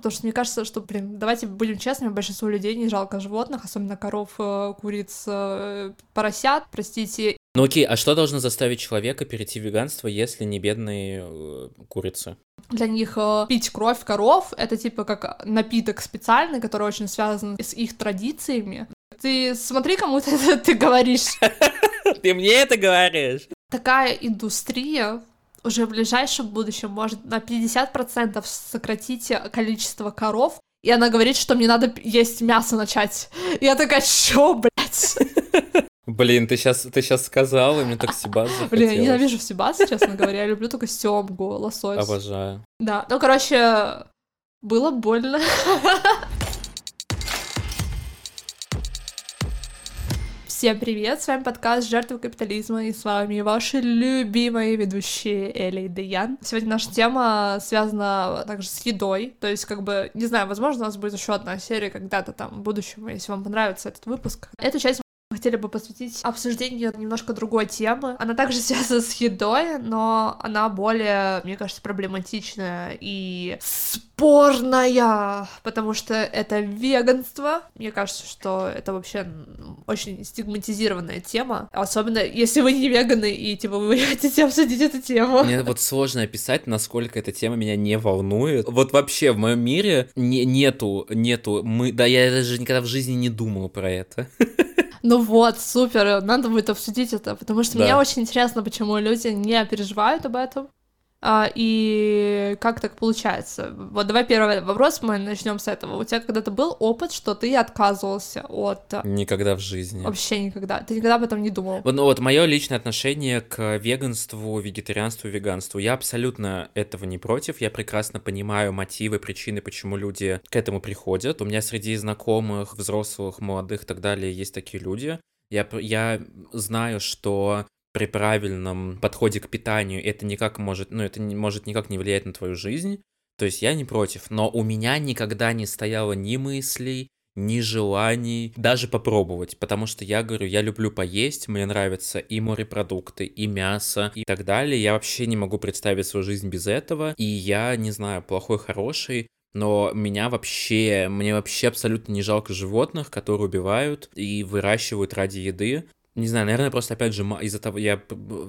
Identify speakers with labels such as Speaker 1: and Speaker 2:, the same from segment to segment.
Speaker 1: Потому что мне кажется, что, блин, давайте будем честными, большинству людей не жалко животных, особенно коров, э, куриц, э, поросят, простите.
Speaker 2: Ну окей, а что должно заставить человека перейти в веганство, если не бедные э, курицы?
Speaker 1: Для них э, пить кровь коров — это типа как напиток специальный, который очень связан с их традициями. Ты смотри, кому ты, ты говоришь.
Speaker 2: Ты мне это говоришь?
Speaker 1: Такая индустрия уже в ближайшем будущем может на 50% сократить количество коров, и она говорит, что мне надо есть мясо начать. Я такая, чё, блядь?
Speaker 2: Блин, ты сейчас, ты сейчас сказал, и мне так Сибас захотелось.
Speaker 1: Блин, я ненавижу Сибаса, честно говоря. Я люблю только семгу, лосось.
Speaker 2: Обожаю.
Speaker 1: Да, ну, короче, было больно. Всем привет, с вами подкаст «Жертвы капитализма» и с вами ваши любимые ведущие Эли и Деян. Сегодня наша тема связана также с едой, то есть как бы, не знаю, возможно, у нас будет еще одна серия когда-то там в будущем, если вам понравится этот выпуск. Эту часть хотели бы посвятить обсуждению немножко другой темы. Она также связана с едой, но она более, мне кажется, проблематичная и спорная, потому что это веганство. Мне кажется, что это вообще очень стигматизированная тема, особенно если вы не веганы и типа вы хотите обсудить эту тему.
Speaker 2: Мне вот сложно описать, насколько эта тема меня не волнует. Вот вообще в моем мире не, нету, нету, мы, да я даже никогда в жизни не думал про это.
Speaker 1: Ну вот, супер, надо будет обсудить это, потому что да. мне очень интересно, почему люди не переживают об этом. А, и как так получается? Вот давай первый вопрос, мы начнем с этого. У тебя когда-то был опыт, что ты отказывался от...
Speaker 2: Э, никогда в жизни.
Speaker 1: Вообще никогда. Ты никогда об этом не думал?
Speaker 2: Вот, ну, вот мое личное отношение к веганству, вегетарианству, веганству. Я абсолютно этого не против. Я прекрасно понимаю мотивы, причины, почему люди к этому приходят. У меня среди знакомых, взрослых, молодых и так далее есть такие люди. Я, я знаю, что при правильном подходе к питанию это никак может, ну, это не, может никак не влиять на твою жизнь. То есть я не против, но у меня никогда не стояло ни мыслей, ни желаний даже попробовать, потому что я говорю, я люблю поесть, мне нравятся и морепродукты, и мясо, и так далее. Я вообще не могу представить свою жизнь без этого, и я, не знаю, плохой, хороший, но меня вообще, мне вообще абсолютно не жалко животных, которые убивают и выращивают ради еды. Не знаю, наверное, просто, опять же, из-за того, я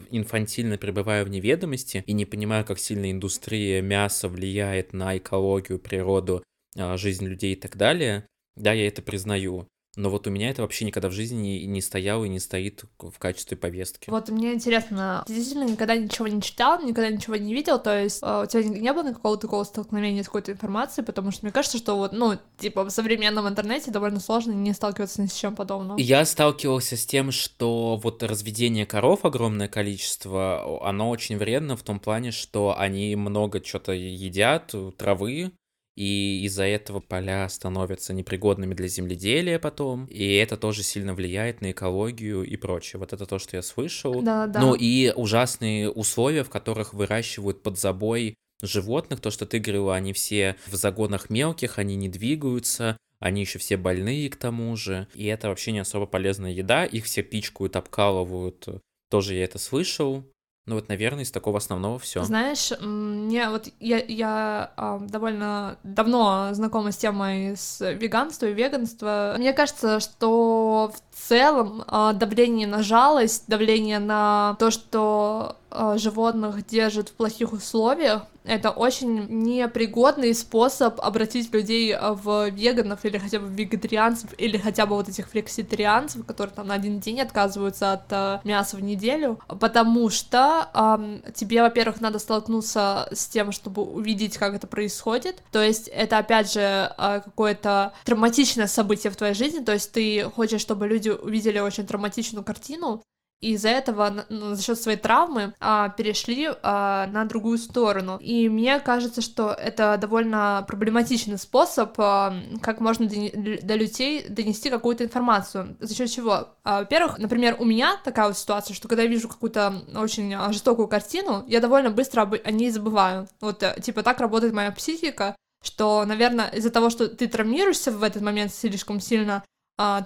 Speaker 2: инфантильно пребываю в неведомости и не понимаю, как сильно индустрия мяса влияет на экологию, природу, а, жизнь людей и так далее. Да, я это признаю. Но вот у меня это вообще никогда в жизни не стояло и не стоит в качестве повестки.
Speaker 1: Вот мне интересно, ты действительно никогда ничего не читал, никогда ничего не видел, то есть э, у тебя не было никакого такого столкновения с какой-то информацией, потому что мне кажется, что вот, ну, типа в современном интернете довольно сложно не сталкиваться ни с чем подобным.
Speaker 2: Я сталкивался с тем, что вот разведение коров огромное количество, оно очень вредно в том плане, что они много что-то едят, травы, и из-за этого поля становятся непригодными для земледелия потом, и это тоже сильно влияет на экологию и прочее. Вот это то, что я слышал.
Speaker 1: Да, да.
Speaker 2: Ну и ужасные условия, в которых выращивают под забой животных, то, что ты говорила, они все в загонах мелких, они не двигаются, они еще все больные к тому же, и это вообще не особо полезная еда, их все пичкают, обкалывают, тоже я это слышал, ну вот, наверное, из такого основного все.
Speaker 1: Знаешь, мне вот я, я а, довольно давно знакома с темой с веганства и веганства. Мне кажется, что в целом а, давление на жалость, давление на то, что животных держат в плохих условиях, это очень непригодный способ обратить людей а, в веганов или хотя бы вегетарианцев, или хотя бы вот этих флекситарианцев, которые там на один день отказываются от а, мяса в неделю, потому что э, тебе, во-первых, надо столкнуться с тем, чтобы увидеть, как это происходит, то есть это, опять же, э, какое-то травматичное событие в твоей жизни, то есть ты хочешь, чтобы люди увидели очень травматичную картину, из-за этого ну, за счет своей травмы а, перешли а, на другую сторону. И мне кажется, что это довольно проблематичный способ, а, как можно до людей донести какую-то информацию. За счет чего? А, во-первых, например, у меня такая вот ситуация, что когда я вижу какую-то очень жестокую картину, я довольно быстро о ней забываю. Вот, э, типа, так работает моя психика, что, наверное, из-за того, что ты травмируешься в этот момент слишком сильно,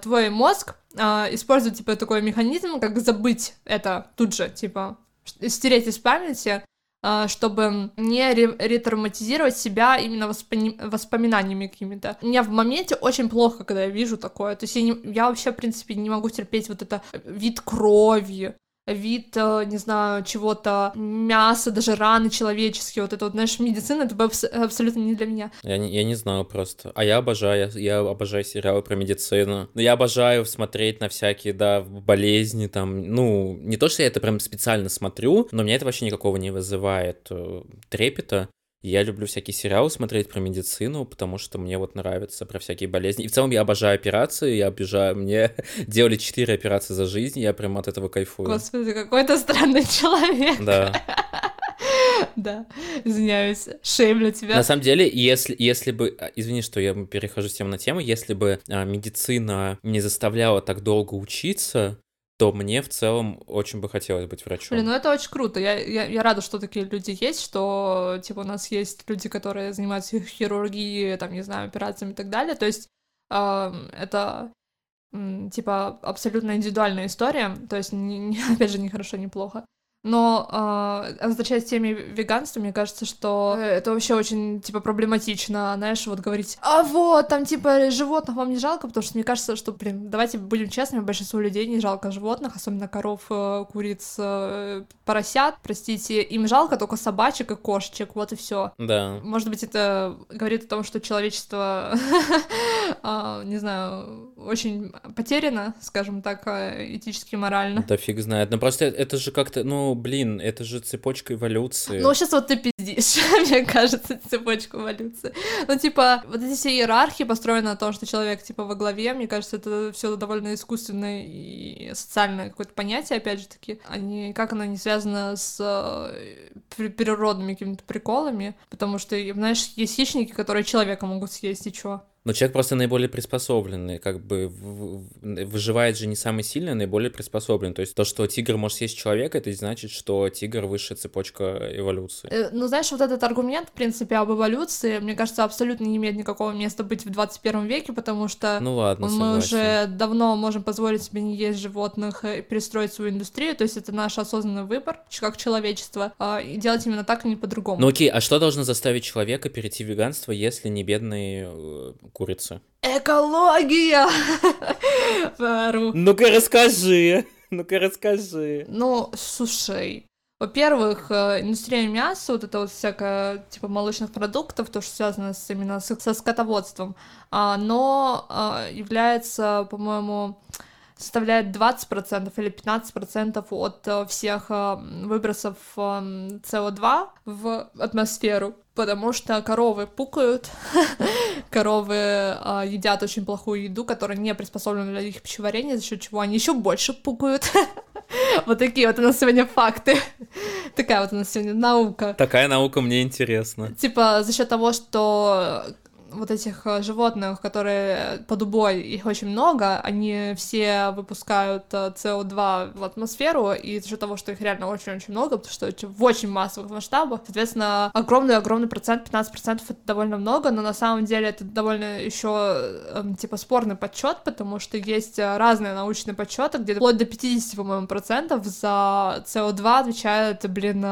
Speaker 1: твой мозг а, использует, типа, такой механизм, как забыть это тут же, типа, стереть из памяти, а, чтобы не ретравматизировать себя именно воспоми... воспоминаниями какими-то. Мне в моменте очень плохо, когда я вижу такое. То есть я, не... я вообще, в принципе, не могу терпеть вот это вид крови, вид, э, не знаю, чего-то, мяса, даже раны человеческие, вот это вот, знаешь, медицина, это абсолютно не для меня.
Speaker 2: Я не, я не знаю просто. А я обожаю, я обожаю сериалы про медицину. Но я обожаю смотреть на всякие, да, болезни, там, ну, не то, что я это прям специально смотрю, но меня это вообще никакого не вызывает э, трепета. Я люблю всякие сериалы смотреть про медицину, потому что мне вот нравится про всякие болезни. И в целом я обожаю операции, я обижаю, мне делали четыре операции за жизнь, я прям от этого кайфую.
Speaker 1: Господи, какой то странный человек.
Speaker 2: Да.
Speaker 1: Да, извиняюсь, шеймлю тебя.
Speaker 2: На самом деле, если, если бы, а, извини, что я перехожу с темы на тему, если бы а, медицина не заставляла так долго учиться, то мне в целом очень бы хотелось быть врачом.
Speaker 1: Блин, ну это очень круто. Я, я, я рада, что такие люди есть, что, типа, у нас есть люди, которые занимаются хирургией, там, не знаю, операциями и так далее. То есть э, это, типа, абсолютно индивидуальная история. То есть, не, не, опять же, не хорошо, не плохо. Но э, возвращаясь к теме веганства, мне кажется, что это вообще очень, типа, проблематично, знаешь, вот говорить, а вот, там, типа, животных вам не жалко, потому что мне кажется, что, блин, давайте будем честными, большинству людей не жалко животных, особенно коров, э, куриц, э, поросят, простите, им жалко только собачек и кошечек, вот и все.
Speaker 2: Да.
Speaker 1: Может быть, это говорит о том, что человечество, а, не знаю, очень потеряно, скажем так, э, этически, морально.
Speaker 2: Да фиг знает, но просто это же как-то, ну, блин, это же цепочка эволюции.
Speaker 1: Ну, сейчас вот ты пиздишь, мне кажется, цепочку эволюции. Ну, типа, вот эти все иерархии построены на том, что человек, типа, во главе, мне кажется, это все довольно искусственное и социальное какое-то понятие, опять же таки, они, как оно не связано с э, природными какими-то приколами, потому что, знаешь, есть хищники, которые человека могут съесть, и чё?
Speaker 2: Но человек просто наиболее приспособленный, как бы выживает же не самый сильный, а наиболее приспособлен. То есть то, что тигр может съесть человека, это значит, что тигр выше цепочка эволюции.
Speaker 1: Э, ну, знаешь, вот этот аргумент, в принципе, об эволюции, мне кажется, абсолютно не имеет никакого места быть в 21 веке, потому что
Speaker 2: ну, ладно,
Speaker 1: мы уже давно можем позволить себе не есть животных и перестроить свою индустрию, то есть это наш осознанный выбор, как человечество, а, и делать именно так, а не по-другому.
Speaker 2: Ну окей, а что должно заставить человека перейти в веганство, если не бедные э, курицы.
Speaker 1: Экология!
Speaker 2: Ну-ка расскажи, ну-ка расскажи.
Speaker 1: Ну, слушай, во-первых, э, индустрия мяса, вот это вот всякое, типа, молочных продуктов, то, что связано с, именно с, со скотоводством, оно а, является, по-моему, составляет 20% или 15% от э, всех э, выбросов СО2 в атмосферу потому что коровы пукают, коровы едят очень плохую еду, которая не приспособлена для их пищеварения, за счет чего они еще больше пукают. вот такие вот у нас сегодня факты. Такая вот у нас сегодня наука.
Speaker 2: Такая наука мне интересна.
Speaker 1: Типа за счет того, что вот этих э, животных, которые под убой, их очень много, они все выпускают СО2 э, в атмосферу, и за того, что их реально очень-очень много, потому что в очень массовых масштабах, соответственно, огромный-огромный процент, 15% это довольно много, но на самом деле это довольно еще эм, типа спорный подсчет, потому что есть разные научные подсчеты, где вплоть до 50, по-моему, процентов за СО2 отвечает, блин,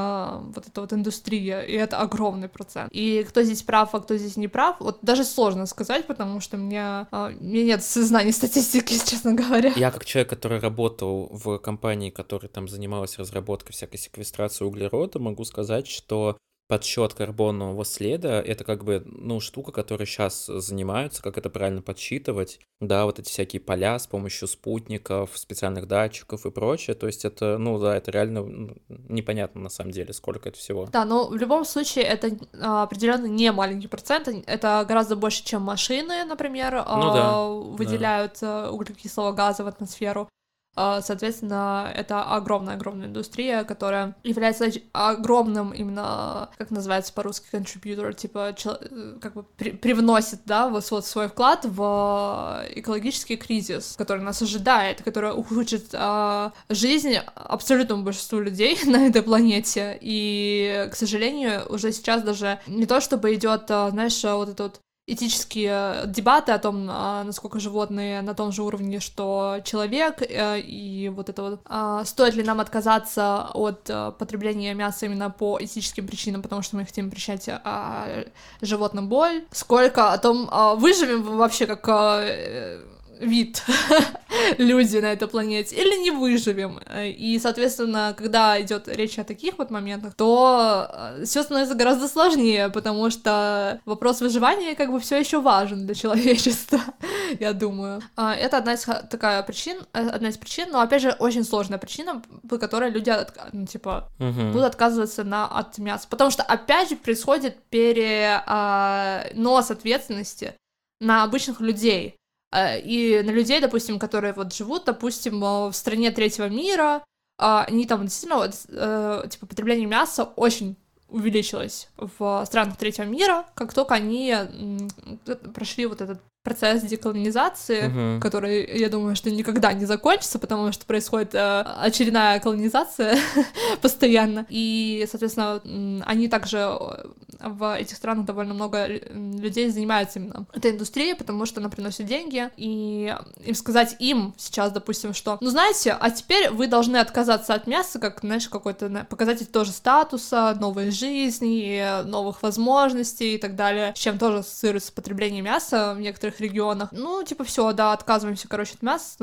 Speaker 1: вот эта вот индустрия, и это огромный процент. И кто здесь прав, а кто здесь не прав, вот даже даже сложно сказать, потому что у меня, а, у меня нет знаний статистики, честно говоря.
Speaker 2: Я как человек, который работал в компании, которая там занималась разработкой всякой секвестрации углерода, могу сказать, что подсчет карбонового следа — это как бы, ну, штука, которой сейчас занимаются, как это правильно подсчитывать, да, вот эти всякие поля с помощью спутников, специальных датчиков и прочее, то есть это, ну, да, это реально непонятно на самом деле, сколько это всего.
Speaker 1: Да, но в любом случае это а, определенно не маленький процент, это гораздо больше, чем машины, например, ну, да, выделяют да. углекислого газа в атмосферу. А, соответственно, это огромная-огромная индустрия, которая является огромным именно, как называется по-русски, contributor, типа, э, как бы при привносит, да, вот, свой вклад в экологический кризис, который нас ожидает, который ухудшит а, жизнь абсолютному большинству людей на этой планете. И, к сожалению, уже сейчас даже не то, чтобы идет, а, знаешь, вот это вот этические дебаты о том, а, насколько животные на том же уровне, что человек, э, и вот это вот, а, стоит ли нам отказаться от э, потребления мяса именно по этическим причинам, потому что мы хотим причинять а, животным боль, сколько о том, выживем вообще как э, вид люди на этой планете, или не выживем. И, соответственно, когда идет речь о таких вот моментах, то э, все становится гораздо сложнее, потому что вопрос выживания как бы все еще важен для человечества, я думаю. А, это одна из такая причин, э, одна из причин, но опять же очень сложная причина, по которой люди ну, типа угу. будут отказываться на от мяса, потому что опять же происходит перенос а, ответственности на обычных людей. Э, и на людей, допустим, которые вот живут, допустим, в стране третьего мира, а, они там действительно, вот, э, типа, потребление мяса очень увеличилось в странах третьего мира, как только они прошли вот этот процесс деколонизации, uh-huh. который, я думаю, что никогда не закончится, потому что происходит э, очередная колонизация постоянно. И, соответственно, они также э, в этих странах довольно много людей занимаются именно этой индустрией, потому что она приносит деньги. И им сказать им сейчас, допустим, что, ну знаете, а теперь вы должны отказаться от мяса, как, знаешь, какой-то показатель тоже статуса, новой жизни, новых возможностей и так далее, с чем тоже ассоциируется потребление мяса в некоторых регионах. Ну, типа, все, да, отказываемся, короче, от мяса,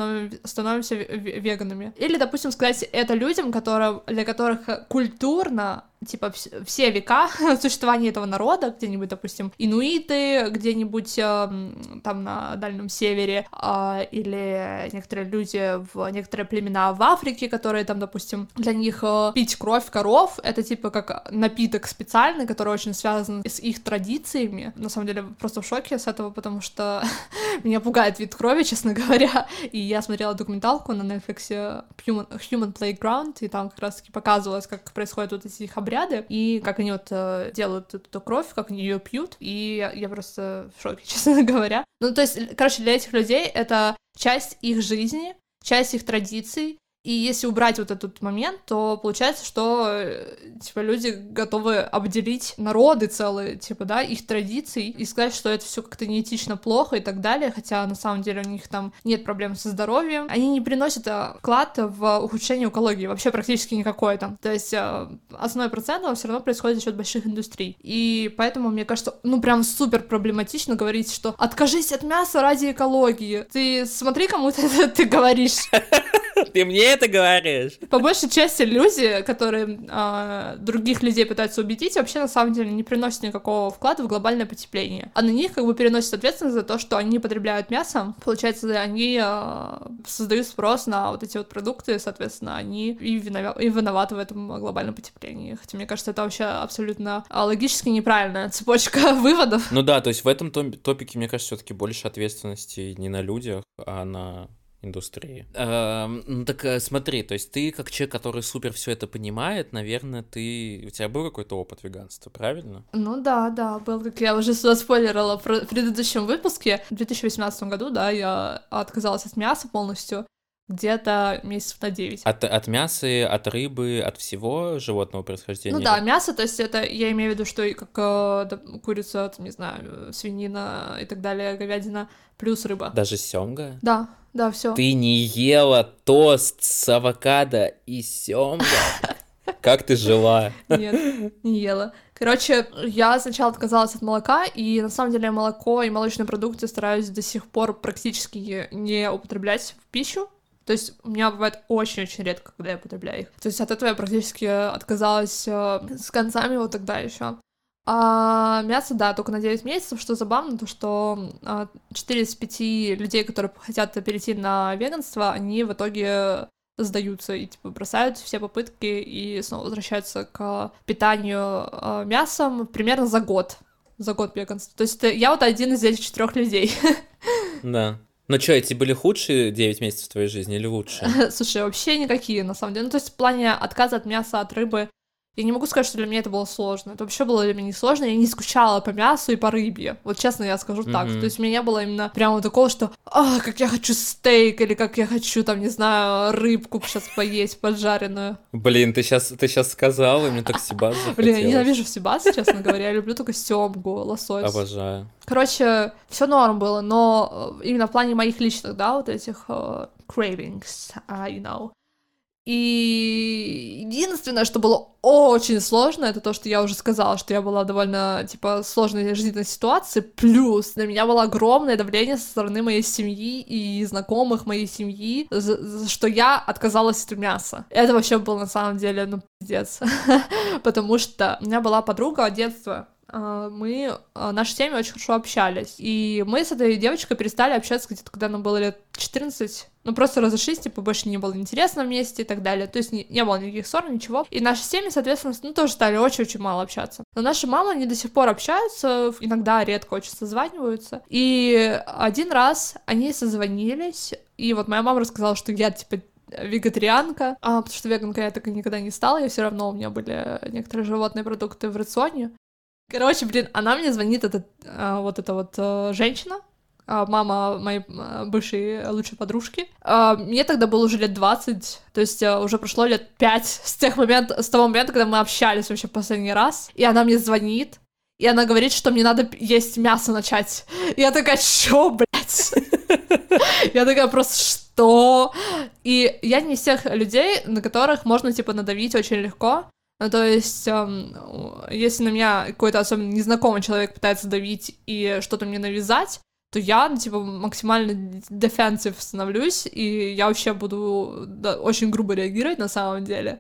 Speaker 1: становимся веганами. Или, допустим, сказать это людям, которые, для которых культурно типа все века существования этого народа, где-нибудь, допустим, инуиты, где-нибудь э, там на Дальнем Севере, э, или некоторые люди в некоторые племена в Африке, которые там, допустим, для них э, пить кровь коров, это типа как напиток специальный, который очень связан с их традициями. На самом деле, просто в шоке с этого, потому что меня пугает вид крови, честно говоря, и я смотрела документалку на Netflix Human, Human Playground, и там как раз-таки показывалось, как происходят вот эти их обряды, и как они вот э, делают эту кровь, как они ее пьют, и я, я просто в шоке, честно говоря. Ну, то есть, короче, для этих людей это часть их жизни, часть их традиций, и если убрать вот этот момент, то получается, что э, типа люди готовы обделить народы целые, типа, да, их традиций, и сказать, что это все как-то неэтично плохо и так далее, хотя на самом деле у них там нет проблем со здоровьем. Они не приносят э, вклад в ухудшение экологии, вообще практически никакой там. То есть э, основной процент все равно происходит за счет больших индустрий. И поэтому, мне кажется, ну прям супер проблематично говорить, что откажись от мяса ради экологии. Ты смотри, кому ты, ты говоришь.
Speaker 2: Ты мне это говоришь?
Speaker 1: По большей части люди, которые э, других людей пытаются убедить, вообще на самом деле не приносят никакого вклада в глобальное потепление. А на них как бы переносят ответственность за то, что они потребляют мясо. Получается, они э, создают спрос на вот эти вот продукты, соответственно, они и, винов... и виноваты в этом глобальном потеплении. Хотя мне кажется, это вообще абсолютно логически неправильная цепочка выводов.
Speaker 2: Ну да, то есть в этом топике, мне кажется, все-таки больше ответственности не на людях, а на индустрии. Эм, ну так э, смотри, то есть ты как человек, который супер все это понимает, наверное, ты у тебя был какой-то опыт веганства, правильно?
Speaker 1: Ну да, да, был, как я уже спойлерила в предыдущем выпуске. В 2018 году, да, я отказалась от мяса полностью где-то месяцев на 9.
Speaker 2: От, от мяса, от рыбы, от всего животного происхождения?
Speaker 1: Ну да, мясо, то есть это, я имею в виду, что как э, курица, там, не знаю, свинина и так далее, говядина, плюс рыба.
Speaker 2: Даже семга?
Speaker 1: Да, да, все.
Speaker 2: Ты не ела тост с авокадо и семга? Как ты жила?
Speaker 1: Нет, не ела. Короче, я сначала отказалась от молока, и на самом деле молоко и молочные продукты стараюсь до сих пор практически не употреблять в пищу. То есть у меня бывает очень-очень редко, когда я потребляю их. То есть от этого я практически отказалась э, с концами вот тогда еще. А мясо, да, только на 9 месяцев, что забавно, то что 4 из 5 людей, которые хотят перейти на веганство, они в итоге сдаются и типа бросают все попытки и снова возвращаются к питанию э, мясом примерно за год. За год веганства. То есть я вот один из этих четырех людей.
Speaker 2: Да. Ну что, эти были худшие 9 месяцев твоей жизни или лучшие?
Speaker 1: Слушай, вообще никакие, на самом деле. Ну, то есть в плане отказа от мяса, от рыбы Я не могу сказать, что для меня это было сложно. Это вообще было для меня не сложно. Я не скучала по мясу и по рыбе. Вот честно я скажу mm-hmm. так. То есть у меня не было именно прямо такого, что а, как я хочу стейк, или как я хочу, там, не знаю, рыбку сейчас поесть поджаренную.
Speaker 2: Блин, ты сейчас, ты сейчас сказала, и мне так сибас
Speaker 1: Блин, я ненавижу сибас, честно говоря. Я люблю только семгу, лосось.
Speaker 2: Обожаю.
Speaker 1: Короче, все норм было, но э, именно в плане моих личных, да, вот этих uh, cravings, uh, you know, и единственное, что было очень сложно, это то, что я уже сказала, что я была довольно, типа, сложной жизненной ситуации, плюс на меня было огромное давление со стороны моей семьи и знакомых моей семьи, что я отказалась от мяса. Это вообще было на самом деле, ну, пиздец. Потому что у меня была подруга детства, а, мы, а, наши семьи очень хорошо общались. И мы с этой девочкой перестали общаться где-то, когда нам было лет 14. Ну, просто разошлись, типа, больше не было интересно вместе и так далее. То есть не, не было никаких ссор, ничего. И наши семьи, соответственно, ну, тоже стали очень-очень мало общаться. Но наши мамы, они до сих пор общаются, иногда редко очень созваниваются. И один раз они созвонились, и вот моя мама рассказала, что я, типа, вегетарианка, а, потому что веганка я так и никогда не стала, я все равно у меня были некоторые животные продукты в рационе, Короче, блин, она мне звонит, этот, а, вот эта вот а, женщина, а, мама моей бывшей лучшей подружки. А, мне тогда было уже лет 20, то есть а, уже прошло лет 5 с тех момента, с того момента, когда мы общались вообще последний раз. И она мне звонит, и она говорит, что мне надо есть мясо начать. И я такая, чё, блядь? Я такая просто, что? И я не из тех людей, на которых можно, типа, надавить очень легко. Ну, то есть, эм, если на меня какой-то особенно незнакомый человек пытается давить и что-то мне навязать, то я, ну, типа, максимально defensive становлюсь, и я вообще буду очень грубо реагировать на самом деле,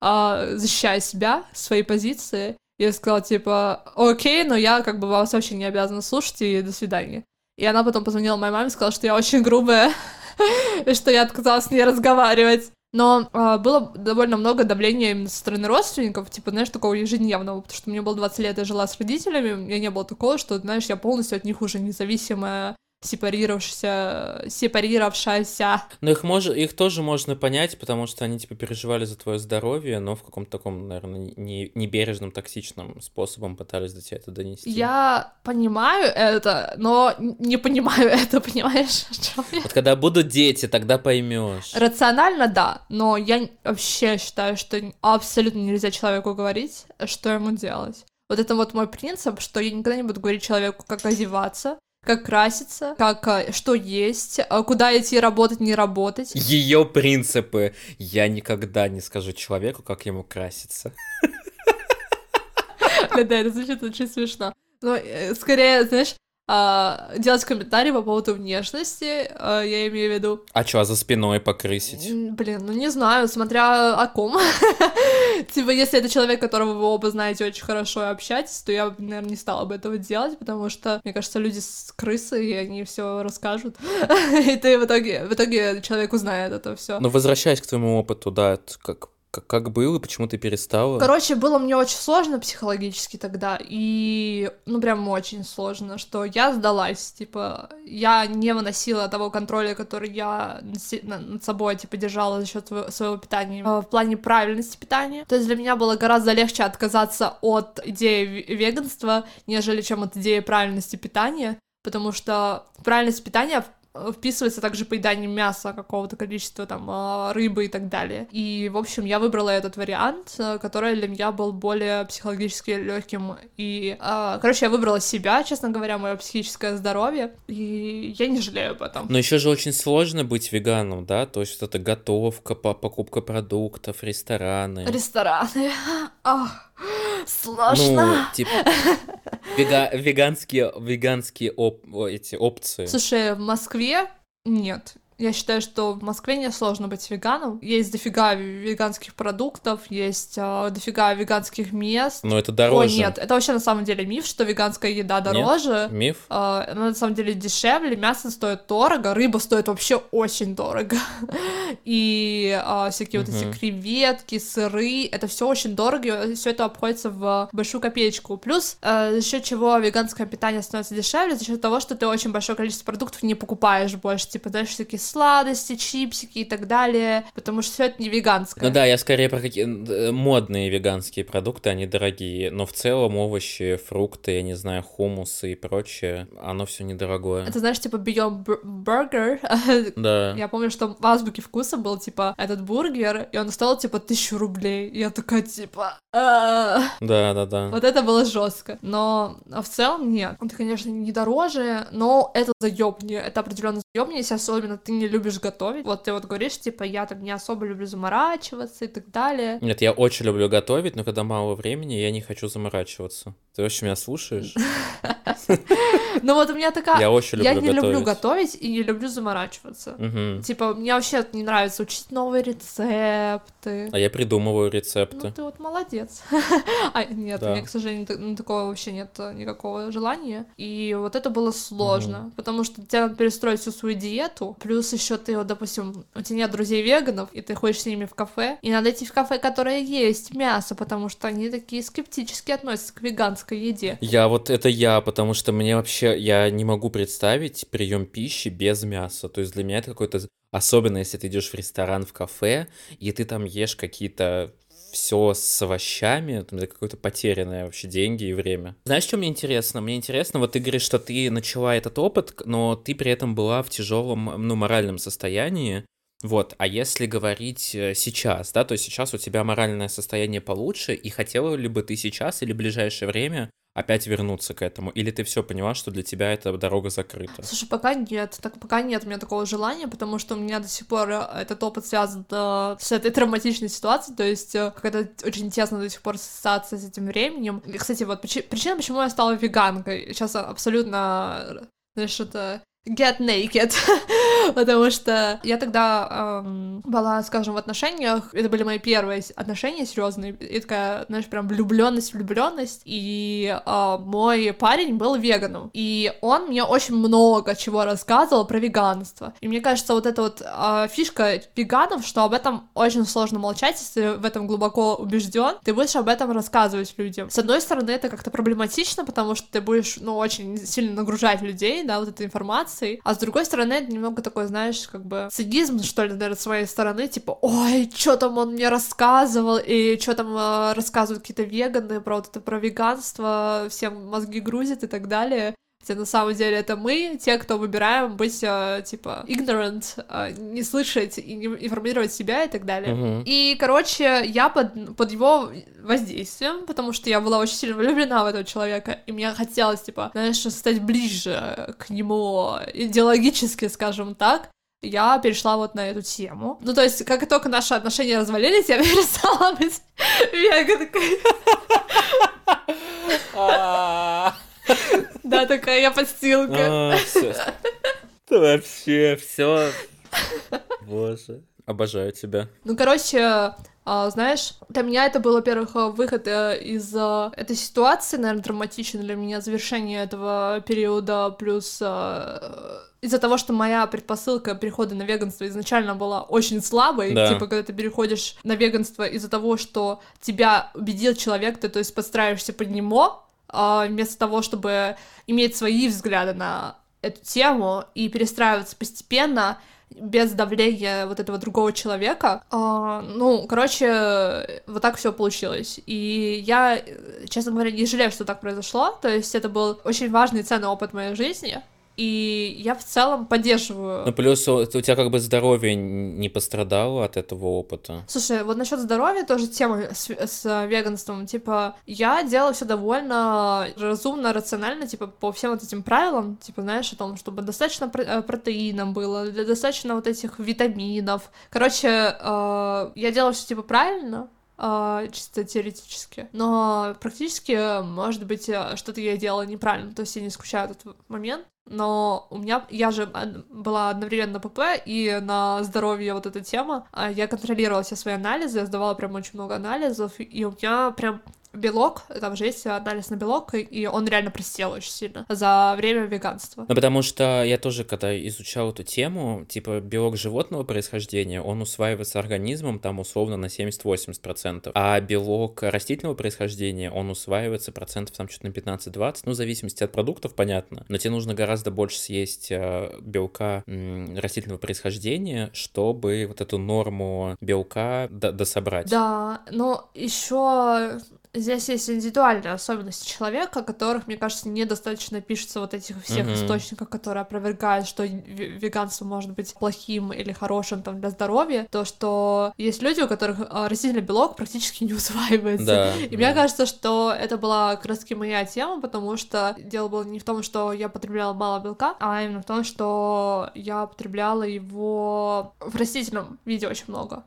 Speaker 1: э, защищая себя, свои позиции. Я сказала, типа, окей, но я как бы вас вообще не обязана слушать, и до свидания. И она потом позвонила моей маме и сказала, что я очень грубая, и что я отказалась с ней разговаривать. Но э, было довольно много давления именно со стороны родственников, типа, знаешь, такого ежедневного, потому что мне было 20 лет, я жила с родителями, у меня не было такого, что, знаешь, я полностью от них уже независимая сепарировавшаяся, сепарировавшаяся.
Speaker 2: Но их, мож... их тоже можно понять, потому что они, типа, переживали за твое здоровье, но в каком-то таком, наверное, не... небережном, токсичном способом пытались до тебя это донести.
Speaker 1: Я понимаю это, но не понимаю это, понимаешь?
Speaker 2: Вот когда будут дети, тогда поймешь.
Speaker 1: Рационально, да, но я вообще считаю, что абсолютно нельзя человеку говорить, что ему делать. Вот это вот мой принцип, что я никогда не буду говорить человеку, как одеваться, как краситься, как а, что есть, а, куда идти работать, не работать.
Speaker 2: Ее принципы. Я никогда не скажу человеку, как ему краситься.
Speaker 1: Да, это звучит очень смешно. Но э, скорее, знаешь, а, делать комментарии по поводу внешности, а, я имею в виду.
Speaker 2: А чё, а за спиной покрысить?
Speaker 1: Блин, ну не знаю, смотря о ком. типа, если это человек, которого вы оба знаете очень хорошо и общаетесь, то я, наверное, не стала бы этого делать, потому что, мне кажется, люди с крысы, и они все расскажут. и ты в итоге, в итоге человек узнает это все.
Speaker 2: Но возвращаясь к твоему опыту, да, как как, как было, почему ты перестала?
Speaker 1: Короче, было мне очень сложно психологически тогда, и, ну, прям очень сложно, что я сдалась, типа, я не выносила того контроля, который я над собой, типа, держала за счет своего питания в плане правильности питания. То есть для меня было гораздо легче отказаться от идеи веганства, нежели чем от идеи правильности питания, потому что правильность питания вписывается также поедание мяса какого-то количества, там, а, рыбы и так далее. И, в общем, я выбрала этот вариант, э, который для меня был более психологически легким. И, а, короче, я выбрала себя, честно говоря, мое психическое здоровье, и я не жалею об этом.
Speaker 2: Но еще же очень сложно быть веганом, да? То есть это готовка, покупка продуктов, рестораны.
Speaker 1: Рестораны. Ах. Сложно.
Speaker 2: Ну, типа, вега веганские, веганские оп эти опции.
Speaker 1: Слушай, в Москве нет. Я считаю, что в Москве не сложно быть веганом. Есть дофига веганских продуктов, есть э, дофига веганских мест.
Speaker 2: Но это дороже.
Speaker 1: О, нет, это вообще на самом деле миф, что веганская еда дороже.
Speaker 2: Нет, миф?
Speaker 1: Э, она на самом деле дешевле, мясо стоит дорого, рыба стоит вообще очень дорого. И э, всякие угу. вот эти креветки, сыры, это все очень дорого, и все это обходится в большую копеечку. Плюс э, за счет чего веганское питание становится дешевле, за счет того, что ты очень большое количество продуктов не покупаешь больше, типа, знаешь, всякие сладости, чипсики и так далее, потому что все это не веганское.
Speaker 2: Ну да, я скорее про какие э, модные веганские продукты, они дорогие, но в целом овощи, фрукты, я не знаю, хумусы и прочее, оно все недорогое.
Speaker 1: Это знаешь, типа Beyond Burger.
Speaker 2: Да.
Speaker 1: Я помню, что в азбуке вкуса был типа этот бургер, и он стоил типа тысячу рублей. И я такая типа. «А».
Speaker 2: Да, да, да.
Speaker 1: Вот это было жестко. Но в целом нет. Это, конечно, не дороже, но это заебнее. Это определенно заебнее, если особенно ты не любишь готовить. Вот ты вот говоришь, типа, я там не особо люблю заморачиваться и так далее.
Speaker 2: Нет, я очень люблю готовить, но когда мало времени, я не хочу заморачиваться. Ты вообще меня слушаешь?
Speaker 1: Ну вот у меня такая...
Speaker 2: Я очень люблю
Speaker 1: Я не люблю готовить и не люблю заморачиваться. Типа, мне вообще не нравится учить новые рецепты.
Speaker 2: А я придумываю рецепты.
Speaker 1: Ну ты вот молодец. А, нет, у меня, к сожалению, ну, такого вообще нет э, никакого желания. И вот это было сложно, потому что тебе надо перестроить всю свою диету, плюс еще ты, вот, допустим, у тебя нет друзей веганов, и ты ходишь с ними в кафе, и надо идти в кафе, которое есть мясо, потому что они такие скептически относятся к веганской еде.
Speaker 2: Я вот это я, потому что мне вообще, я не могу представить прием пищи без мяса. То есть для меня это какой-то... Особенно, если ты идешь в ресторан, в кафе, и ты там ешь какие-то все с овощами, это какое-то потерянное вообще деньги и время. Знаешь, что мне интересно? Мне интересно, вот ты говоришь, что ты начала этот опыт, но ты при этом была в тяжелом, ну, моральном состоянии, вот, а если говорить э, сейчас, да, то сейчас у тебя моральное состояние получше, и хотела ли бы ты сейчас или в ближайшее время опять вернуться к этому? Или ты все поняла, что для тебя эта дорога закрыта?
Speaker 1: Слушай, пока нет, так пока нет у меня такого желания, потому что у меня до сих пор э, этот опыт связан э, с этой травматичной ситуацией, то есть э, какая-то очень тесно до сих пор ассоциация с этим временем. И, кстати, вот причина, почему я стала веганкой, сейчас абсолютно, знаешь, это get naked, потому что я тогда эм, была, скажем, в отношениях, это были мои первые отношения серьезные, и такая, знаешь, прям влюбленность, влюбленность, и э, мой парень был веганом, и он мне очень много чего рассказывал про веганство, и мне кажется, вот эта вот э, фишка веганов, что об этом очень сложно молчать, если в этом глубоко убежден, ты будешь об этом рассказывать людям. С одной стороны, это как-то проблематично, потому что ты будешь, ну, очень сильно нагружать людей, да, вот этой информацией, информацией, а с другой стороны, это немного такой, знаешь, как бы садизм, что ли, наверное, с моей стороны, типа, ой, что там он мне рассказывал, и что там э, рассказывают какие-то веганы про вот это, про веганство, всем мозги грузят и так далее. Хотя на самом деле это мы, те, кто выбираем быть, э, типа, ignorant, э, не слышать и не информировать себя и так далее.
Speaker 2: Мгм.
Speaker 1: И, короче, я под, под его воздействием, потому что я была очень сильно влюблена в этого человека, и мне хотелось, типа, знаешь, стать ближе к нему идеологически, скажем так, я перешла вот на эту тему. Ну, то есть, как только наши отношения развалились, я перестала быть веганкой.
Speaker 2: А,
Speaker 1: Да, такая я подстилка.
Speaker 2: а, Вообще, все. Боже. Обожаю тебя.
Speaker 1: Ну, короче, а, знаешь, для меня это был, во-первых, э, выход э, из этой ситуации, наверное, травматичный для меня, завершение этого периода, плюс из-за того, что моя предпосылка перехода на веганство изначально была очень слабой,
Speaker 2: Да.
Speaker 1: типа, когда ты переходишь на веганство из-за того, что тебя убедил человек, ты, то есть, подстраиваешься под него, а, вместо того, чтобы иметь свои взгляды на эту тему и перестраиваться постепенно, без давления вот этого другого человека. А, ну, короче, вот так все получилось. И я, честно говоря, не жалею, что так произошло. То есть это был очень важный ценный опыт моей жизни. И я в целом поддерживаю
Speaker 2: Ну, плюс у, у тебя как бы здоровье не пострадало от этого опыта.
Speaker 1: Слушай, вот насчет здоровья тоже тема с, с веганством. Типа, я делала все довольно разумно, рационально, типа, по всем вот этим правилам, типа, знаешь, о том, чтобы достаточно э, протеина было, достаточно вот этих витаминов. Короче, э, я делала все типа правильно. э, чисто теоретически. Но практически, может быть, э, что-то я делала неправильно. То есть я не исключаю этот момент. Но у меня, я же была одновременно ПП и на здоровье вот эта тема. А Я контролировала все свои анализы, я сдавала прям очень много анализов, и у меня прям белок, там же есть анализ на белок, и он реально просел очень сильно за время веганства.
Speaker 2: Ну, потому что я тоже, когда изучал эту тему, типа белок животного происхождения, он усваивается организмом там условно на 70-80%, а белок растительного происхождения, он усваивается процентов там что-то на 15-20, ну, в зависимости от продуктов, понятно, но тебе нужно гораздо больше съесть э, белка растительного происхождения, чтобы вот эту норму белка дособрать.
Speaker 1: Да, но еще здесь есть индивидуальные особенности человека, которых, мне кажется, недостаточно пишется вот этих всех mm-hmm. источников, которые опровергают, что веганство может быть плохим или хорошим там для здоровья, то что есть люди, у которых а, растительный белок практически не усваивается. Да, и да. мне кажется, что это была как раз таки моя тема, потому что дело было не в том, что я потребляла мало белка, а именно в том, что я потребляла его в растительном виде очень много.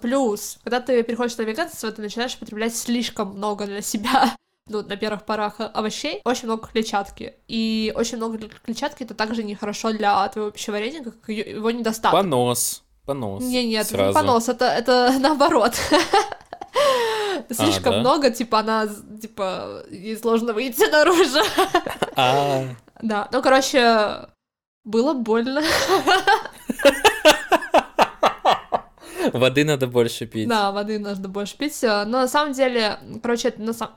Speaker 1: Плюс, когда ты переходишь на веганство, ты начинаешь потреблять слишком много для себя ну, на первых порах овощей, очень много клетчатки. И очень много клетчатки это также нехорошо для твоего пищеварения, как его недостаток.
Speaker 2: Понос. Понос.
Speaker 1: Не, нет, это не понос, это, это наоборот. Слишком а, да? много, типа, она, типа, ей сложно выйти наружу. А. Да, ну, короче, было больно.
Speaker 2: Воды надо больше пить.
Speaker 1: Да, воды надо больше пить. Но на самом деле, короче, это на самом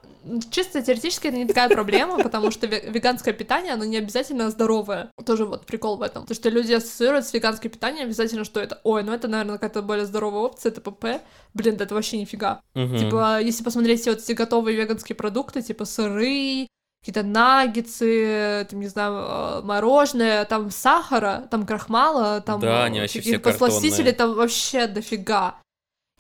Speaker 1: чисто теоретически это не такая проблема, потому что веганское питание, оно не обязательно здоровое. Тоже вот прикол в этом. То, что люди ассоциируют с веганским питанием обязательно, что это, ой, ну это, наверное, какая-то более здоровая опция, это ПП. Блин, да это вообще нифига. Угу. Типа, если посмотреть вот эти готовые веганские продукты, типа сыры, какие-то наггетсы, там, не знаю, э, мороженое, там сахара, там крахмала, там
Speaker 2: да, они
Speaker 1: вообще все посластителей там вообще дофига.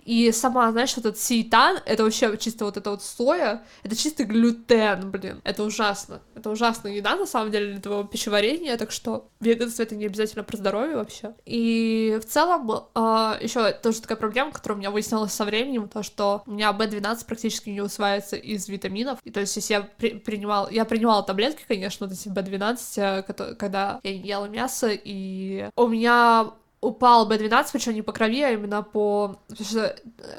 Speaker 1: И сама, знаешь, вот этот сейтан, это вообще чисто вот это вот соя, это чисто глютен, блин. Это ужасно. Это ужасная еда, на самом деле, для твоего пищеварения, так что веганство это не обязательно про здоровье вообще. И в целом, э, а, еще тоже такая проблема, которая у меня выяснилась со временем, то, что у меня B12 практически не усваивается из витаминов. И то есть, если я при принимала, я принимала таблетки, конечно, вот эти B12, э, когда я ела мясо, и у меня упал B12, причем не по крови, а именно по...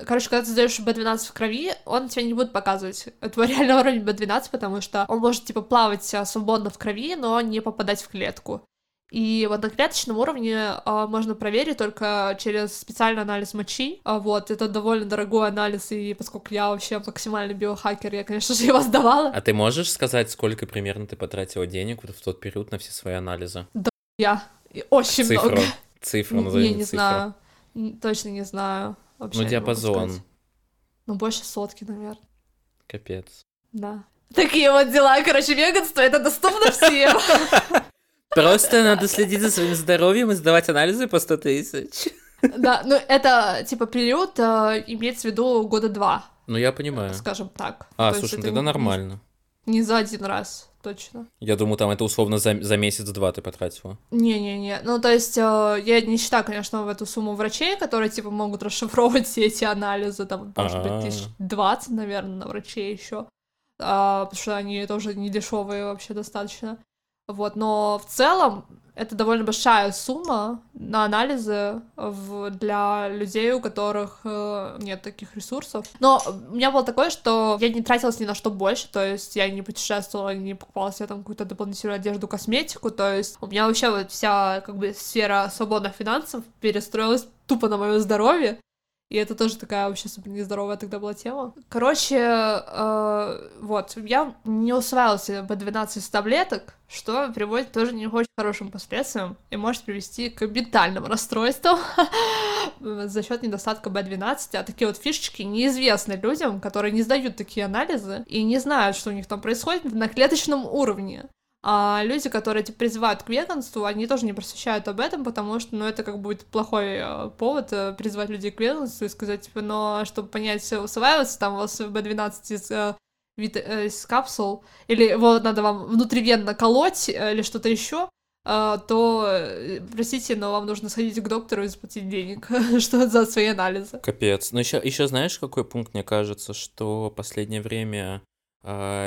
Speaker 1: Короче, когда ты сдаешь B12 в крови, он тебе не будет показывать твой реальный уровень B12, потому что он может, типа, плавать свободно в крови, но не попадать в клетку. И вот на клеточном уровне а, можно проверить только через специальный анализ мочи. А, вот, это довольно дорогой анализ, и поскольку я вообще максимальный биохакер, я, конечно же, его сдавала.
Speaker 2: А ты можешь сказать, сколько примерно ты потратила денег вот в тот период на все свои анализы?
Speaker 1: Да, я. Очень Цифру. много.
Speaker 2: Цифру назови.
Speaker 1: Я не цифру. знаю. Точно не знаю.
Speaker 2: Вообще ну, диапазон.
Speaker 1: Ну, больше сотки, наверное.
Speaker 2: Капец.
Speaker 1: Да. Такие вот дела. Короче, веганство это доступно всем.
Speaker 2: Просто надо следить за своим здоровьем и сдавать анализы по 100 тысяч.
Speaker 1: Да, ну это типа период э, имеется в виду года два.
Speaker 2: Ну я понимаю.
Speaker 1: Скажем так.
Speaker 2: А, То слушай, ну тогда нормально.
Speaker 1: Не за один раз точно.
Speaker 2: Я думаю, там это условно за, за месяц-два ты потратила.
Speaker 1: Не-не-не, ну то есть э, я не считаю, конечно, в эту сумму врачей, которые типа могут расшифровывать все эти анализы, там, может быть, тысяч двадцать, наверное, на врачей еще, а, потому что они тоже не дешевые вообще достаточно. Вот, но в целом это довольно большая сумма на анализы в, для людей, у которых э, нет таких ресурсов. Но у меня было такое, что я не тратилась ни на что больше, то есть я не путешествовала, не покупала себе там какую-то дополнительную одежду, косметику, то есть у меня вообще вот вся как бы сфера свободных финансов перестроилась тупо на мое здоровье. И это тоже такая вообще супер нездоровая тогда была тема. Короче, э, вот, я не усваивался B12 таблеток, что приводит тоже не очень хорошим последствиям и может привести к ментальным расстройствам за счет недостатка B12. А такие вот фишечки неизвестны людям, которые не сдают такие анализы и не знают, что у них там происходит на клеточном уровне. А люди, которые типа, призывают к веганству, они тоже не просвещают об этом, потому что, ну, это как будет плохой э, повод э, призывать людей к веганству и сказать, типа, но чтобы понять, усваивается, там у вас B12 из, э, из капсул, или его надо вам внутривенно колоть, или что-то еще, то, простите, но вам нужно сходить к доктору и заплатить денег, что за свои анализы.
Speaker 2: Капец. Но еще, еще знаешь, какой пункт, мне кажется, что последнее время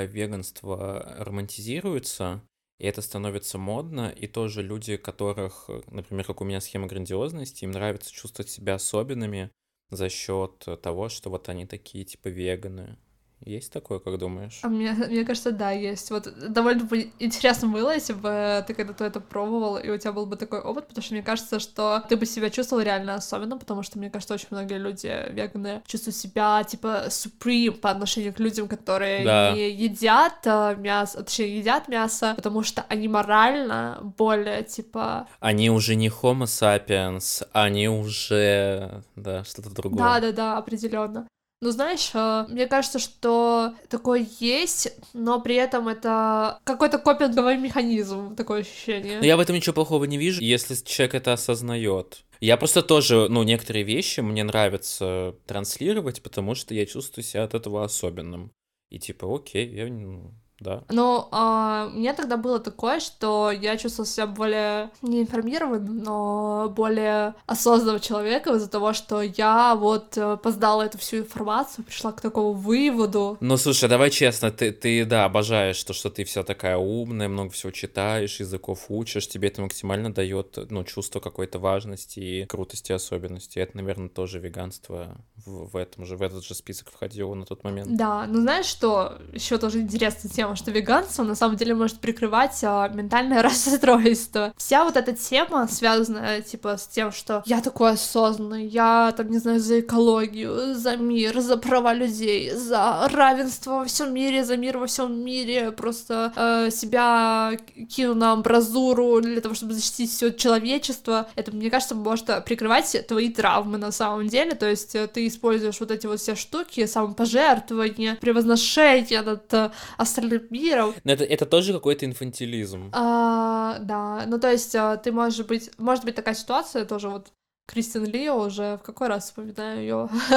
Speaker 2: веганство романтизируется, и это становится модно, и тоже люди, которых, например, как у меня схема грандиозности, им нравится чувствовать себя особенными за счет того, что вот они такие типа веганы, Есть такое, как думаешь?
Speaker 1: А мне, мне кажется, да, есть. Вот довольно бы интересно было, если бы ты когда-то это пробовал, и у тебя был бы такой опыт, потому что мне кажется, что ты бы себя чувствовал реально особенно, потому что, мне кажется, очень многие люди веганы чувствуют себя, типа, supreme по отношению к людям, которые да. не едят э, мясо, точнее, едят мясо, потому что они морально более, типа...
Speaker 2: Они уже не homo sapiens, они уже, да, что-то другое.
Speaker 1: Да-да-да, определенно. Ну, знаешь, э, мне кажется, что такое есть, но при этом это какой-то копинговый механизм, такое ощущение.
Speaker 2: Но я в этом ничего плохого не вижу, если человек это осознает. Я просто тоже, ну, некоторые вещи мне нравится транслировать, потому что я чувствую себя от этого особенным. И типа, окей, я ну, да.
Speaker 1: Ну, а, у меня тогда было такое, что я чувствовала себя более не информированным, но более осознанным человеком из-за того, что я вот э, поздала эту всю информацию, пришла к такому выводу.
Speaker 2: Ну, слушай, давай честно, ты, ты да, обожаешь то, что ты вся такая умная, много всего читаешь, языков учишь, тебе это максимально дает, ну, чувство какой-то важности и крутости особенности. Это, наверное, тоже веганство в, в этом же, в этот же список входило на тот момент.
Speaker 1: Да, ну знаешь что, еще тоже интересная тема, что веганство на самом деле может прикрывать а, ментальное расстройство. Вся вот эта тема связана, типа, с тем, что я такой осознанный, я, там, не знаю, за экологию, за мир, за права людей, за равенство во всем мире, за мир во всем мире, просто э, себя кину на амбразуру для того, чтобы защитить все человечество. Это, мне кажется, может прикрывать твои травмы на самом деле, то есть э, ты используешь вот эти вот все штуки, самопожертвование, превозношение над э, остальным миром.
Speaker 2: Но это, это тоже какой-то инфантилизм.
Speaker 1: А, да, ну то есть а, ты можешь быть, может быть такая ситуация тоже вот Кристин Лио уже в какой раз вспоминаю ее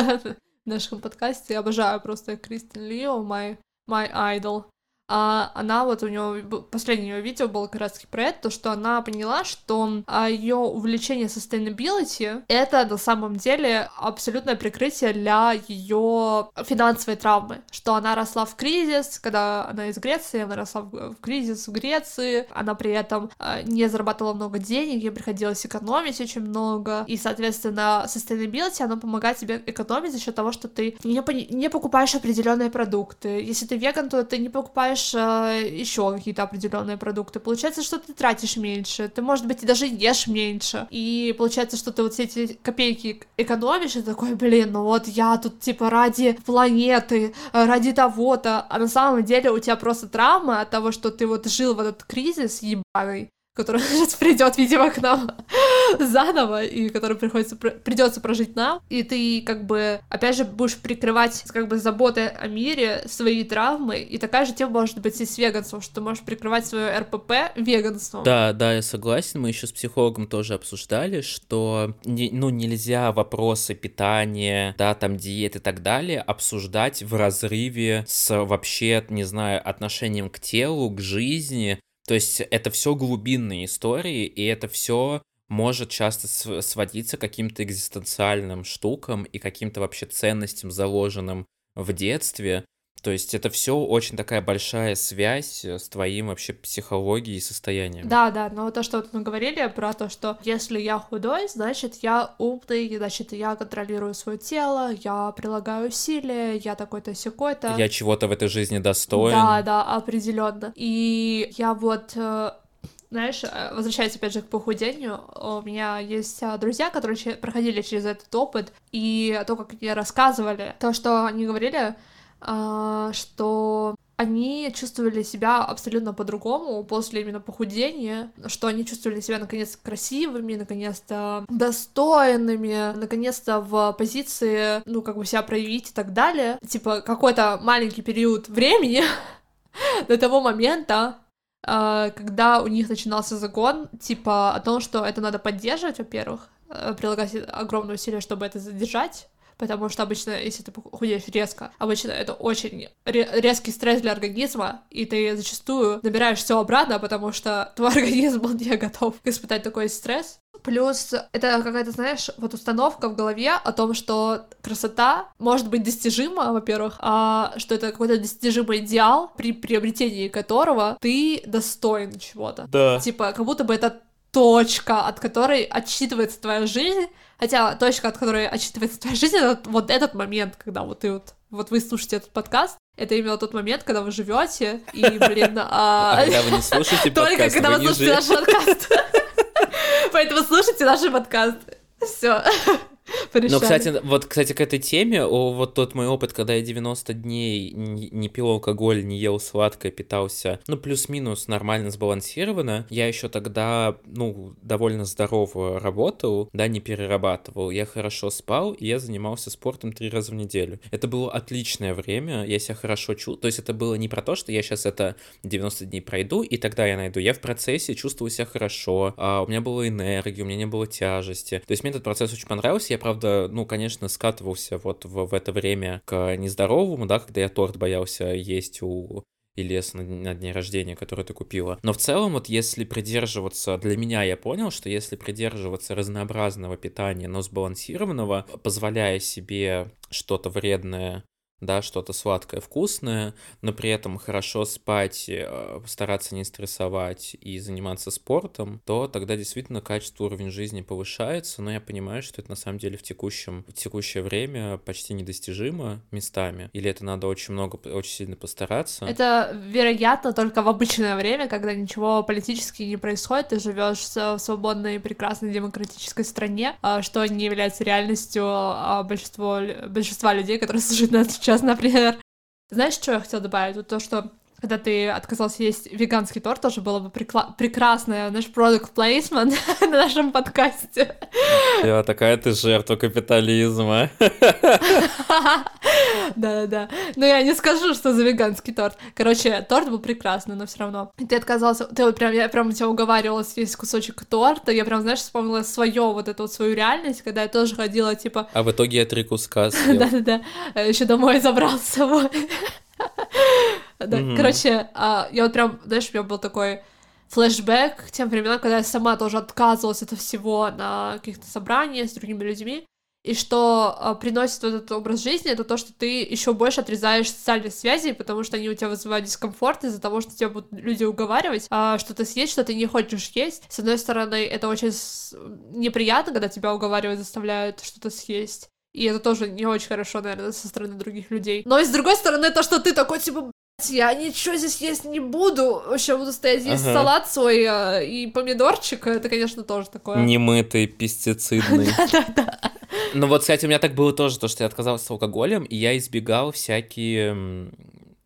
Speaker 1: в нашем подкасте. Обожаю просто Кристин Лио, my, my idol а она вот у нее последнее ее видео было как раз про это, то, что она поняла, что а, ее увлечение sustainability это на самом деле абсолютное прикрытие для ее финансовой травмы, что она росла в кризис, когда она из Греции, она росла в, в кризис в Греции, она при этом а, не зарабатывала много денег, ей приходилось экономить очень много, и, соответственно, sustainability, она помогает тебе экономить за счет того, что ты не, не покупаешь определенные продукты. Если ты веган, то ты не покупаешь покупаешь э, еще какие-то определенные продукты. Получается, что ты тратишь меньше, ты, может быть, и даже ешь меньше. И получается, что ты вот все эти копейки экономишь, и такой, блин, ну вот я тут типа ради планеты, ради того-то. А на самом деле у тебя просто травма от того, что ты вот жил в этот кризис ебаный, который сейчас придет, видимо, к нам заново, и который приходится, придется прожить нам, и ты как бы, опять же, будешь прикрывать как бы заботы о мире, свои травмы, и такая же тема может быть и с веганством, что ты можешь прикрывать свое РПП веганством.
Speaker 2: Да, да, я согласен, мы еще с психологом тоже обсуждали, что не, ну нельзя вопросы питания, да, там диет и так далее обсуждать в разрыве с вообще, не знаю, отношением к телу, к жизни, то есть это все глубинные истории, и это все может часто сводиться к каким-то экзистенциальным штукам и каким-то вообще ценностям, заложенным в детстве. То есть это все очень такая большая связь э, с твоим вообще психологией и состоянием.
Speaker 1: Да, да, но то, что вот мы говорили про то, что если я худой, значит я умный, значит я контролирую свое тело, я прилагаю усилия, я такой-то секой-то.
Speaker 2: Я чего-то в этой жизни достоин.
Speaker 1: Да, да, определенно. И я вот э, знаешь, э, возвращаясь опять же к похудению, у меня есть друзья, которые проходили через этот опыт, и то, как они рассказывали, то, что они говорили, что они чувствовали себя абсолютно по-другому после именно похудения, что они чувствовали себя наконец красивыми, наконец-то достойными, наконец-то в позиции, ну, как бы себя проявить и так далее. Типа, какой-то маленький период времени до того момента, а, когда у них начинался закон, типа, о том, что это надо поддерживать, во-первых, э, прилагать огромные усилия, чтобы это задержать, потому что обычно, если ты худеешь резко, обычно это очень резкий стресс для организма, и ты зачастую набираешь все обратно, потому что твой организм был не готов испытать такой стресс. Плюс это какая-то, знаешь, вот установка в голове о том, что красота может быть достижима, во-первых, а что это какой-то достижимый идеал, при приобретении которого ты достоин чего-то.
Speaker 2: Да.
Speaker 1: Типа, как будто бы это точка, от которой отсчитывается твоя жизнь, Хотя точка, от которой отчитывается твоя жизнь, это вот этот момент, когда вот ты вот, вот вы слушаете этот подкаст, это именно тот момент, когда вы живете, и, блин...
Speaker 2: А, а когда вы не слушаете подкаст,
Speaker 1: Только когда вы, слушаете наш подкаст. Поэтому слушайте наш подкаст. Все.
Speaker 2: Ну, кстати, вот, кстати, к этой теме, вот тот мой опыт, когда я 90 дней не, пил алкоголь, не ел сладкое, питался, ну, плюс-минус нормально сбалансированно, я еще тогда, ну, довольно здорово работал, да, не перерабатывал, я хорошо спал, и я занимался спортом три раза в неделю. Это было отличное время, я себя хорошо чувствовал, то есть это было не про то, что я сейчас это 90 дней пройду, и тогда я найду. Я в процессе чувствовал себя хорошо, а у меня была энергия, у меня не было тяжести. То есть мне этот процесс очень понравился, я, правда, ну, конечно, скатывался вот в, в это время к нездоровому, да, когда я торт боялся есть у и на, на дне рождения, который ты купила. Но в целом, вот если придерживаться, для меня я понял, что если придерживаться разнообразного питания, но сбалансированного, позволяя себе что-то вредное да, что-то сладкое, вкусное, но при этом хорошо спать, э, стараться не стрессовать и заниматься спортом, то тогда действительно качество, уровень жизни повышается, но я понимаю, что это на самом деле в текущем, в текущее время почти недостижимо местами, или это надо очень много, очень сильно постараться.
Speaker 1: Это, вероятно, только в обычное время, когда ничего политически не происходит, ты живешь в свободной, прекрасной демократической стране, а, что не является реальностью а, большинства, большинства людей, которые слушают нас сейчас, например. Знаешь, что я хотела добавить? Вот то, что когда ты отказался есть веганский торт, тоже было бы прикла- прекрасное, наш product placement на нашем подкасте.
Speaker 2: Я такая ты жертва капитализма.
Speaker 1: Да-да-да. Но я не скажу, что за веганский торт. Короче, торт был прекрасный, но все равно. И ты отказался, ты вот прям, я прям тебя уговаривала съесть кусочек торта, я прям, знаешь, вспомнила свое вот эту вот свою реальность, когда я тоже ходила, типа...
Speaker 2: А в итоге я три куска съел.
Speaker 1: Да-да-да. Еще домой забрал с собой. Да, mm-hmm. короче, а, я вот прям, знаешь, у меня был такой флешбэк к тем временам, когда я сама тоже отказывалась от всего на каких-то собраниях с другими людьми, и что а, приносит вот этот образ жизни, это то, что ты еще больше отрезаешь социальные связи, потому что они у тебя вызывают дискомфорт из-за того, что тебя будут люди уговаривать, а, что-то съесть, что ты не хочешь есть. С одной стороны, это очень неприятно, когда тебя уговаривают, заставляют что-то съесть. И это тоже не очень хорошо, наверное, со стороны других людей. Но и с другой стороны, то, что ты такой, типа, я ничего здесь есть не буду, вообще буду стоять есть ага. салат свой э, и помидорчик, это, конечно, тоже такое.
Speaker 2: Немытый, пестицидный.
Speaker 1: Да-да-да.
Speaker 2: Ну вот, кстати, у меня так было тоже, то, что я отказался алкоголем, и я избегал всякие...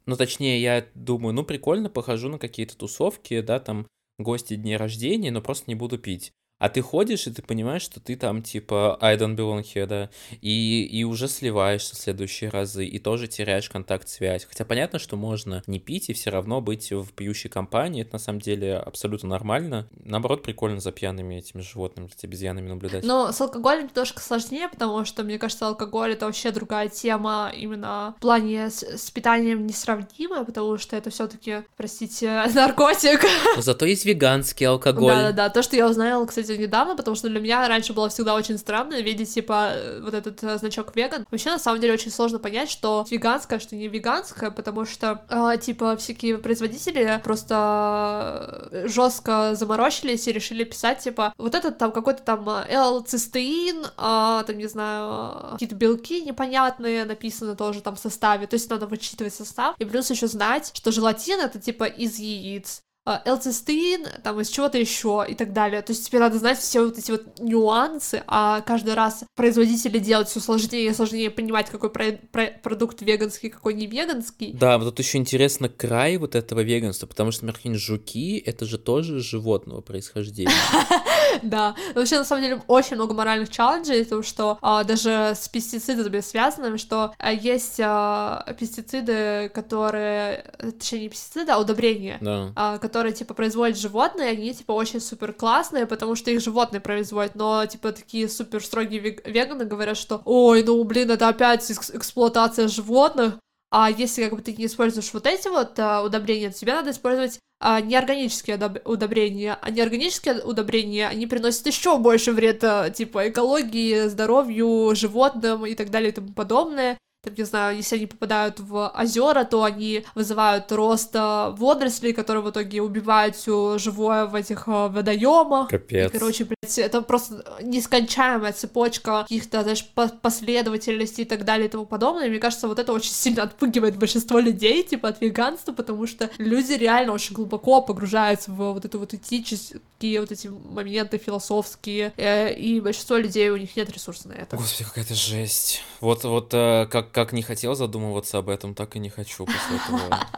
Speaker 2: Ну, точнее, я думаю, ну, прикольно, похожу на какие-то тусовки, да, там, гости дней рождения, но просто не буду пить. А ты ходишь, и ты понимаешь, что ты там, типа, I don't belong here, да, и, и уже сливаешься в следующие разы, и тоже теряешь контакт-связь. Хотя понятно, что можно не пить и все равно быть в пьющей компании, это на самом деле абсолютно нормально. Наоборот, прикольно за пьяными этими животными, за обезьянами наблюдать.
Speaker 1: Но с алкоголем немножко сложнее, потому что, мне кажется, алкоголь — это вообще другая тема, именно в плане с, с питанием несравнимая, потому что это все таки простите, наркотик.
Speaker 2: Зато есть веганский алкоголь.
Speaker 1: Да-да-да, то, что я узнала, кстати, кстати, недавно, потому что для меня раньше было всегда очень странно видеть, типа, э, вот этот э, значок веган. Вообще, на самом деле, очень сложно понять, что веганское, что не веганское, потому что, э, типа, всякие производители просто э, жестко заморочились и решили писать, типа, вот этот там какой-то там L-цистеин, э, там, не знаю, какие-то белки непонятные написаны тоже там в составе, то есть надо вычитывать состав, и плюс еще знать, что желатин это, типа, из яиц, элцистеин, там из чего-то еще и так далее. То есть тебе надо знать все вот эти вот нюансы, а каждый раз производители делают все сложнее и сложнее понимать, какой про про продукт веганский, какой не веганский.
Speaker 2: Да, вот тут еще интересно край вот этого веганства, потому что, например, жуки — это же тоже животного происхождения.
Speaker 1: Да, вообще, на самом деле, очень много моральных челленджей, потому что а, даже с пестицидами связанными, что а, есть а, пестициды, которые, точнее, не пестициды, а удобрения,
Speaker 2: да.
Speaker 1: а, которые, типа, производят животные, они, типа, очень супер классные, потому что их животные производят, но, типа, такие супер строгие веганы говорят, что, ой, ну, блин, это опять эксплуатация животных, а если как бы ты не используешь вот эти вот а, удобрения, то тебе надо использовать а, неорганические удобрения. А неорганические удобрения, они приносят еще больше вреда, типа, экологии, здоровью, животным и так далее и тому подобное. Там, не знаю, если они попадают в озера, то они вызывают рост водорослей, которые в итоге убивают все живое в этих а, водоемах.
Speaker 2: Капец.
Speaker 1: И, короче, блядь, это просто нескончаемая цепочка каких-то, знаешь, последовательностей и так далее и тому подобное. И мне кажется, вот это очень сильно отпугивает большинство людей, типа, от веганства, потому что люди реально очень глубоко погружаются в вот это вот этические вот эти моменты философские, э, и большинство людей, у них нет ресурсов на это.
Speaker 2: Господи, какая-то жесть. Вот, вот э, как, как не хотел задумываться об этом, так и не хочу после этого.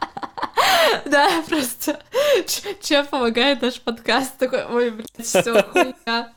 Speaker 1: Да, просто чем помогает наш подкаст? Такой, ой, блядь, все, хуйня.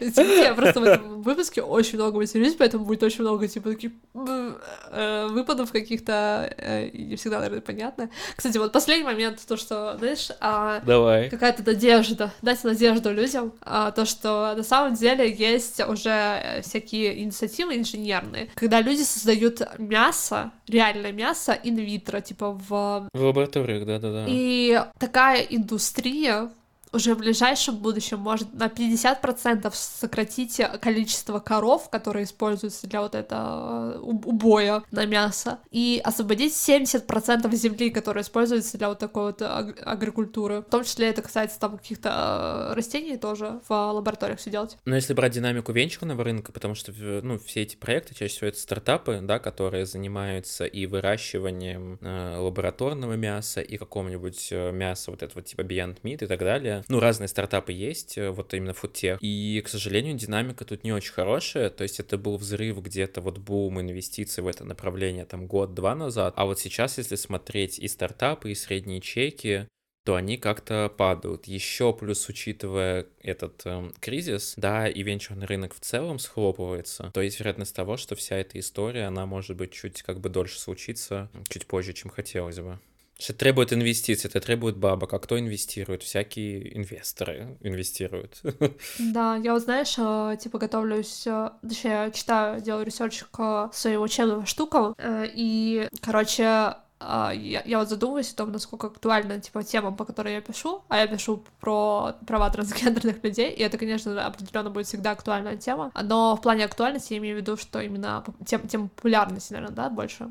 Speaker 1: Я просто в этом выпуске очень много матерюсь, поэтому будет очень много, типа, таких э, выпадов каких-то, э, не всегда, наверное, понятно. Кстати, вот последний момент, то, что, знаешь, а,
Speaker 2: Давай.
Speaker 1: какая-то надежда, дать надежду людям, а, то, что на самом деле есть уже всякие инициативы инженерные, когда люди создают мясо, реальное мясо инвитро, типа в...
Speaker 2: В лабораториях, да-да-да.
Speaker 1: И такая индустрия уже в ближайшем будущем может на 50% сократить количество коров, которые используются для вот этого э, убоя на мясо, и освободить 70% земли, которая используется для вот такой вот агрикультуры. В том числе это касается там каких-то э, растений тоже в лабораториях все делать.
Speaker 2: Но если брать динамику венчурного рынка, потому что ну, все эти проекты чаще всего это стартапы, да, которые занимаются и выращиванием э, лабораторного мяса, и какого-нибудь мяса вот этого типа Beyond Meat и так далее, ну, разные стартапы есть, э, вот именно фудтех, и, к сожалению, динамика тут не очень хорошая, то есть это был взрыв где-то вот бум инвестиций в это направление там год-два назад, а вот сейчас, если смотреть и стартапы, и средние чеки, то они как-то падают. Еще плюс, учитывая этот э, кризис, да, и венчурный рынок в целом схлопывается, то есть вероятность того, что вся эта история, она может быть чуть как бы дольше случиться, чуть позже, чем хотелось бы. Это требует инвестиций, это требует бабок. А кто инвестирует? Всякие инвесторы инвестируют.
Speaker 1: Да, я вот, знаешь, э, типа готовлюсь, э, точнее, читаю, делаю research к своим учебным штукам, э, и, короче, я, я вот задумываюсь о том, насколько актуальна, типа, тема, по которой я пишу, а я пишу про права трансгендерных людей, и это, конечно, определенно будет всегда актуальная тема, но в плане актуальности я имею в виду, что именно тем, тем популярности, наверное, да, больше.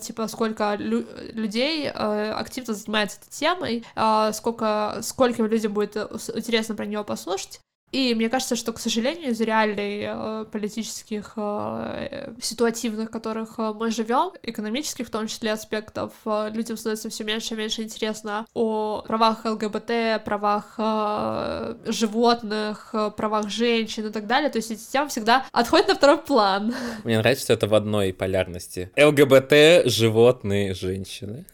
Speaker 1: Типа, сколько лю- людей э, активно занимается этой темой, э, сколько, скольким людям будет интересно про нее послушать, и мне кажется, что, к сожалению, из реалий э, политических, э, ситуативных, в которых э, мы живем, экономических в том числе аспектов, людям становится все меньше и меньше интересно о правах ЛГБТ, правах животных, правах женщин и так далее. То есть эти темы всегда отходят на второй план.
Speaker 2: Мне нравится, что это в одной полярности. ЛГБТ, животные, женщины.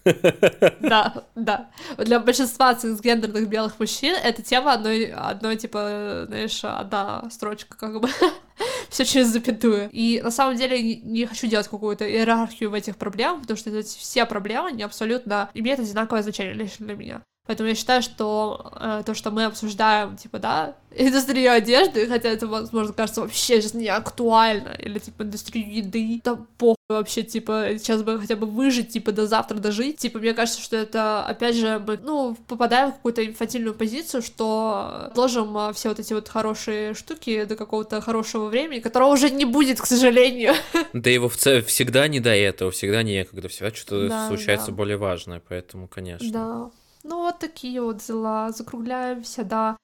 Speaker 1: Да, да. Для большинства цисгендерных белых мужчин эта тема одной, одной типа знаешь, одна строчка как бы все через запятую. И на самом деле не хочу делать какую-то иерархию в этих проблемах, потому что все проблемы, они абсолютно имеют одинаковое значение лично для меня. Поэтому я считаю, что э, то, что мы обсуждаем, типа, да, индустрию одежды, хотя это, возможно, кажется вообще сейчас не актуально, или, типа, индустрию еды, да похуй вообще, типа, сейчас бы хотя бы выжить, типа, до завтра дожить. Типа, мне кажется, что это, опять же, мы, ну, попадаем в какую-то инфантильную позицию, что ложим а, все вот эти вот хорошие штуки до какого-то хорошего времени, которого уже не будет, к сожалению.
Speaker 2: Да его в целом всегда не до этого, всегда некогда, всегда что-то да, случается да. более важное, поэтому, конечно.
Speaker 1: Да. Ну, вот такие вот дела. Закругляемся, да.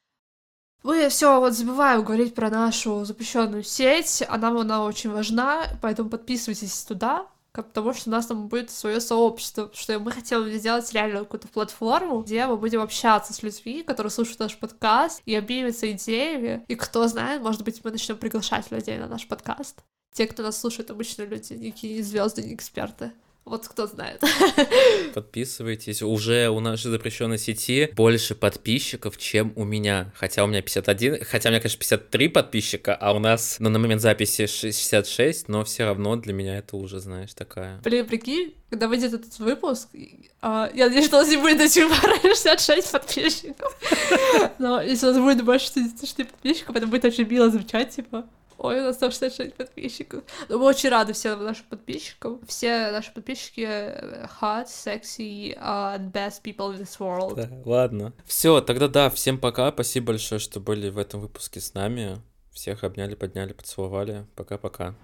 Speaker 1: Мы все вот забываем говорить про нашу запрещенную сеть, а нам она очень важна, поэтому подписывайтесь туда, потому что у нас там будет свое сообщество, что мы хотим сделать реально какую-то платформу, где мы будем общаться с людьми, которые слушают наш подкаст, и обмениваться идеями, и кто знает, может быть, мы начнем приглашать людей на наш подкаст. Те, кто нас слушает, обычно люди, никакие звезды, не эксперты. Вот кто знает.
Speaker 2: Подписывайтесь. Уже у нашей запрещенной сети больше подписчиков, чем у меня. Хотя у меня 51, хотя у меня, конечно, 53 подписчика, а у нас ну, на момент записи 66, но все равно для меня это уже, знаешь, такая.
Speaker 1: Блин, прикинь, когда выйдет этот выпуск, а, я надеюсь, что у нас не будет до сих пор 66 подписчиков. Но если у нас будет больше 66 подписчиков, это будет очень мило звучать, типа. Ой, у нас 166 подписчиков. Но мы очень рады всем нашим подписчикам. Все наши подписчики э, hot, sexy, uh, best people in this world.
Speaker 2: Да, ладно. Все, тогда да, всем пока. Спасибо большое, что были в этом выпуске с нами. Всех обняли, подняли, поцеловали. Пока-пока.